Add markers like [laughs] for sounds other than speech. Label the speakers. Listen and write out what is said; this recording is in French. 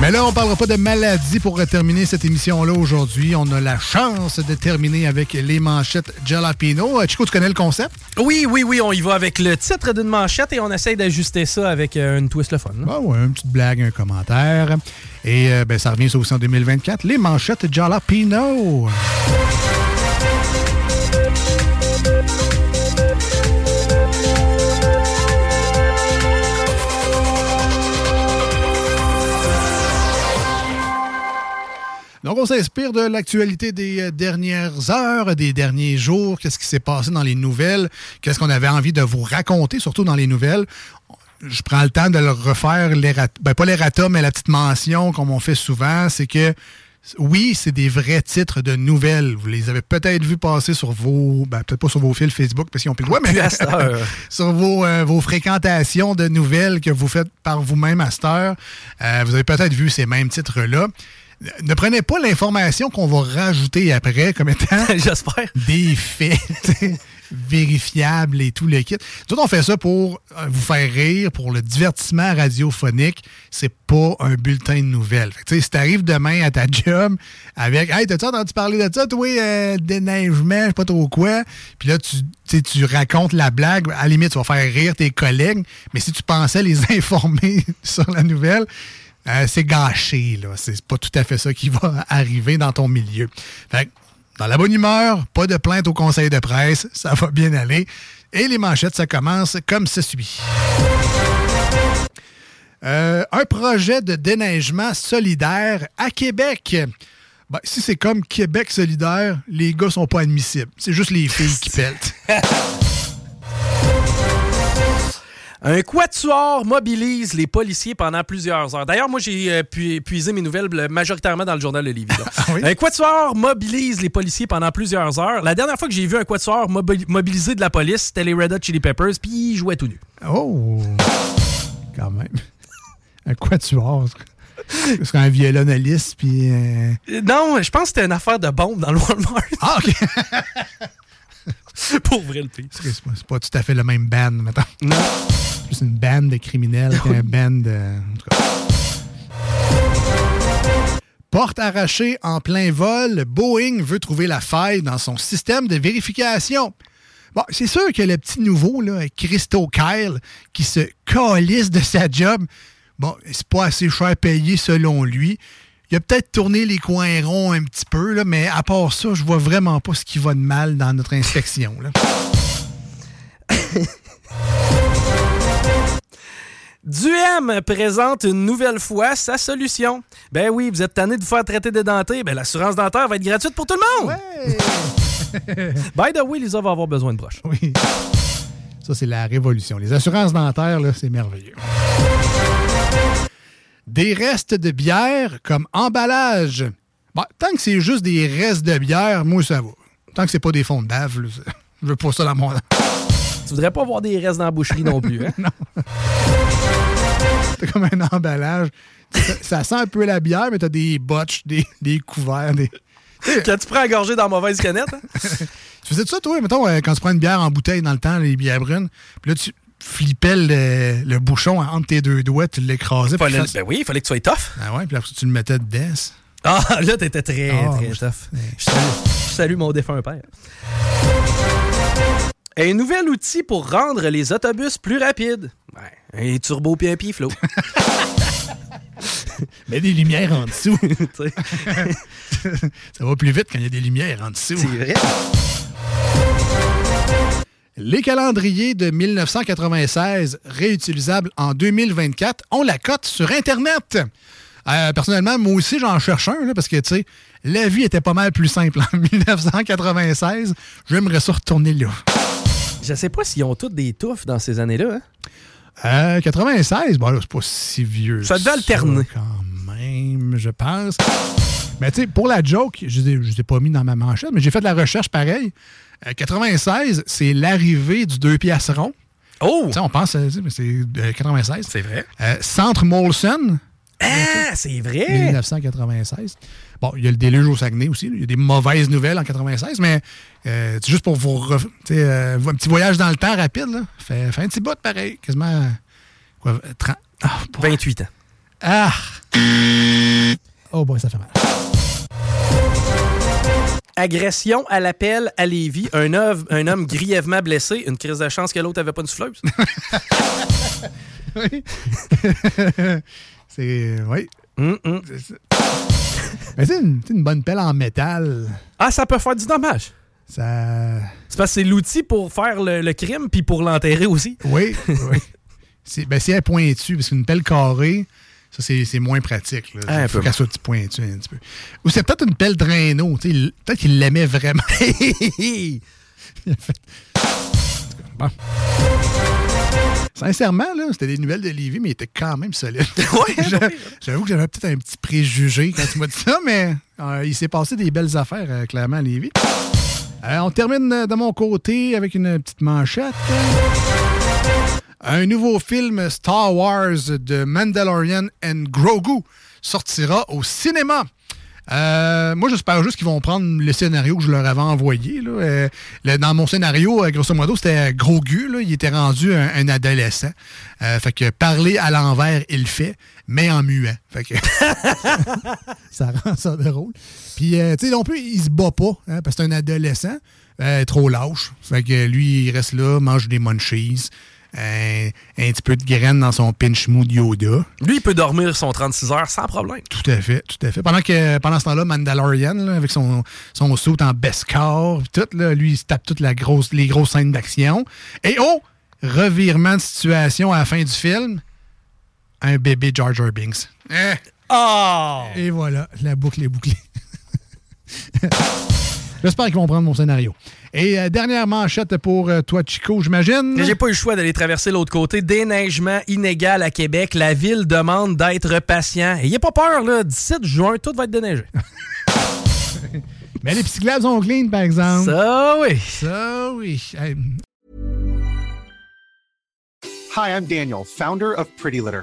Speaker 1: Mais là, on parlera pas de maladie pour terminer cette émission-là aujourd'hui. On a la chance de terminer avec les manchettes Jalapino. Chico, tu connais le concept?
Speaker 2: Oui, oui, oui, on y va avec le titre d'une manchette et on essaye d'ajuster ça avec euh, une twist le fun.
Speaker 1: Ah ouais, une petite blague, un commentaire. Et euh, ben, ça revient ça aussi en 2024. Les manchettes Jalapino. Donc, on s'inspire de l'actualité des euh, dernières heures, des derniers jours, qu'est-ce qui s'est passé dans les nouvelles, qu'est-ce qu'on avait envie de vous raconter, surtout dans les nouvelles? Je prends le temps de le refaire, ben, pas l'errata, mais la petite mention, comme on fait souvent, c'est que oui, c'est des vrais titres de nouvelles. Vous les avez peut-être vus passer sur vos, ben, peut-être pas sur vos fils Facebook, parce qu'ils ont plus le droit, mais [laughs] sur vos, euh, vos fréquentations de nouvelles que vous faites par vous-même à cette heure. Euh, vous avez peut-être vu ces mêmes titres-là ne prenez pas l'information qu'on va rajouter après comme étant [laughs]
Speaker 2: J'espère.
Speaker 1: des faits [laughs] vérifiables et tout le kit. Tout on fait ça pour euh, vous faire rire, pour le divertissement radiophonique. C'est pas un bulletin de nouvelles. Fait si t'arrives demain à ta job avec Hey, t'as-tu entendu parler de ça, toi, euh, déneigement, je sais pas trop quoi? Puis là, tu, tu racontes la blague. À la limite, tu vas faire rire tes collègues. Mais si tu pensais les [laughs] informer sur la nouvelle, euh, c'est gâché, là. C'est pas tout à fait ça qui va [laughs] arriver dans ton milieu. Fait dans la bonne humeur, pas de plainte au conseil de presse, ça va bien aller. Et les manchettes, ça commence comme ça suit. Euh, un projet de déneigement solidaire à Québec. Ben, si c'est comme Québec solidaire, les gars sont pas admissibles. C'est juste les filles qui [laughs] pètent.
Speaker 2: Un quatuor mobilise les policiers pendant plusieurs heures. D'ailleurs, moi, j'ai euh, puisé mes nouvelles majoritairement dans le journal de Lévis. [laughs]
Speaker 1: Ah
Speaker 2: un quatuor mobilise les policiers pendant plusieurs heures. La dernière fois que j'ai vu un quatuor mobiliser de la police, c'était les Red Hot Chili Peppers, puis ils jouaient tout nu.
Speaker 1: Oh! Quand même. Un quatuor. C'est un violonaliste, puis... Euh,
Speaker 2: non, je pense que c'était une affaire de bombe dans le Walmart.
Speaker 1: Ah, OK! [laughs] [laughs]
Speaker 2: Pour vrai le pire.
Speaker 1: C'est pas, tout à fait le même band, mettons.
Speaker 2: Non.
Speaker 1: C'est une band de criminels qu'un band de. Porte arrachée en plein vol, Boeing veut trouver la faille dans son système de vérification. Bon, c'est sûr que le petit nouveau, là, Christo Kyle, qui se calisse de sa job, bon, c'est pas assez cher payé selon lui. Il a peut-être tourné les coins ronds un petit peu, là, mais à part ça, je vois vraiment pas ce qui va de mal dans notre inspection. Là. [laughs]
Speaker 2: Duem présente une nouvelle fois sa solution. Ben oui, vous êtes tanné de vous faire traiter des dentés, ben l'assurance dentaire va être gratuite pour tout le monde.
Speaker 1: Ouais. [laughs]
Speaker 2: By the way, Lisa va avoir besoin de broches.
Speaker 1: Oui. Ça, c'est la révolution. Les assurances dentaires, là, c'est merveilleux. Des restes de bière comme emballage. Bon, tant que c'est juste des restes de bière, moi, ça va. Tant que c'est pas des fonds de bave, là, je veux pas ça dans mon... [laughs]
Speaker 2: Tu voudrais pas avoir des restes dans la boucherie non plus, hein? [laughs]
Speaker 1: non. C'est comme un emballage. Ça, sent un peu la bière, mais t'as des botches, des, des couverts, des... [laughs]
Speaker 2: Quand tu prends à gorger dans la mauvaise canette. Hein?
Speaker 1: tu faisais ça, toi, mettons, euh, quand tu prends une bière en bouteille dans le temps, les bières brunes, puis là, tu flippais le, le, bouchon entre tes deux doigts, tu l'écrasais.
Speaker 2: Ben oui, il fallait que tu sois tough.
Speaker 1: Ah ouais, puis après, tu le mettais dedans.
Speaker 2: Ah, [laughs] là, t'étais très, oh, très tough. Je salue, je salue mon défunt père. Un nouvel outil pour rendre les autobus plus rapides. Ouais, Un turbo puis un piflo. [laughs]
Speaker 1: Mets des lumières en dessous. [laughs] Ça va plus vite quand il y a des lumières en dessous.
Speaker 2: C'est vrai.
Speaker 1: Les calendriers de 1996 réutilisables en 2024 ont la cote sur Internet. Euh, personnellement, moi aussi, j'en cherche un, là, parce que, tu sais, la vie était pas mal plus simple en [laughs] 1996. J'aimerais ça retourner là.
Speaker 2: Je sais pas s'ils ont tous des touffes dans ces années-là. hein.
Speaker 1: Euh, 96, bon, là, c'est pas si vieux.
Speaker 2: Ça devait alterner.
Speaker 1: Quand même, je pense. Mais tu sais, pour la joke, je ne les ai pas mis dans ma manchette, mais j'ai fait de la recherche pareil. Euh, 96, c'est l'arrivée du 2 piastres rond.
Speaker 2: Oh!
Speaker 1: Tu sais, on pense, euh, mais c'est euh, 96.
Speaker 2: C'est vrai.
Speaker 1: Euh, Centre Molson,
Speaker 2: Ah, c'est vrai!
Speaker 1: 1996. Bon, il y a le déluge au Saguenay aussi. Il y a des mauvaises nouvelles en 96, mais euh, c'est juste pour vous. ref- euh, un petit voyage dans le temps rapide. Là. Fait, fait un petit bout pareil. Quasiment. Quoi, 30. Ah.
Speaker 2: 28 ans.
Speaker 1: Ah! Oh boy, ça fait mal.
Speaker 2: Agression à l'appel à Lévis. Un, œuvre- un homme grièvement blessé. Une crise de chance que l'autre avait pas de souffleuse.
Speaker 1: Oui. [laughs] c'est. Oui.
Speaker 2: Hum, hum.
Speaker 1: Mais c'est une, une bonne pelle en métal.
Speaker 2: Ah, ça peut faire du dommage.
Speaker 1: Ça.
Speaker 2: C'est parce que c'est l'outil pour faire le, le crime puis pour l'enterrer aussi.
Speaker 1: Oui, [laughs] oui. C'est ben, c'est un pointu, parce qu'une pelle carrée, ça, c'est moins pratique. là.
Speaker 2: Ah,
Speaker 1: Il faut qu'elle soit petit pointu un petit peu. Ou c'est peut-être une pelle il- Peut-être qu'il l'aimait vraiment. [laughs] Bon. Sincèrement, là, c'était des nouvelles de Lévis, mais il était quand même solide. [laughs] J'a- J'avoue que j'avais peut-être un petit préjugé quand tu m'as dit ça, mais euh, il s'est passé des belles affaires, euh, clairement, à Lévis. Euh, on termine de mon côté avec une petite manchette. Un nouveau film Star Wars de Mandalorian and Grogu sortira au cinéma. Euh, moi, j'espère juste qu'ils vont prendre le scénario que je leur avais envoyé. là. Euh, le- dans mon scénario, euh, grosso modo, c'était Grogu. Là, il était rendu un, un adolescent. Euh, fait que parler à l'envers, il le fait, mais en muet. Fait que [laughs] ça rend ça drôle. Puis, tu sais, non plus, il se bat pas, hein, parce que c'est un adolescent, trop lâche. Fait que lui, il reste là, mange des munchies, un, un petit peu de graines dans son pinch mood Yoda.
Speaker 2: Lui, il peut dormir son 36 heures sans problème.
Speaker 1: Tout à fait, tout à fait. Pendant que pendant ce temps-là, Mandalorian, là, avec son, son saut en Beskar, tout, là, lui, il se tape toutes la grosse, les grosses scènes d'action. Et oh! Revirement de situation à la fin du film. Un bébé Jar Jar Binks. Eh!
Speaker 2: Oh!
Speaker 1: Et voilà, la boucle est bouclée. [laughs] J'espère qu'ils vont prendre mon scénario. Et euh, dernière manchette pour euh, toi, Chico, j'imagine.
Speaker 2: J'ai pas eu le choix d'aller traverser l'autre côté. Déneigement inégal à Québec. La ville demande d'être patient. Ayez pas peur, là. 17 juin, tout va être déneigé. [laughs] [laughs]
Speaker 1: Mais les psychlabs sont clean, par exemple.
Speaker 2: Ça, oui.
Speaker 1: Ça, oui. Hey,
Speaker 3: Hi, I'm Daniel, founder of Pretty Litter.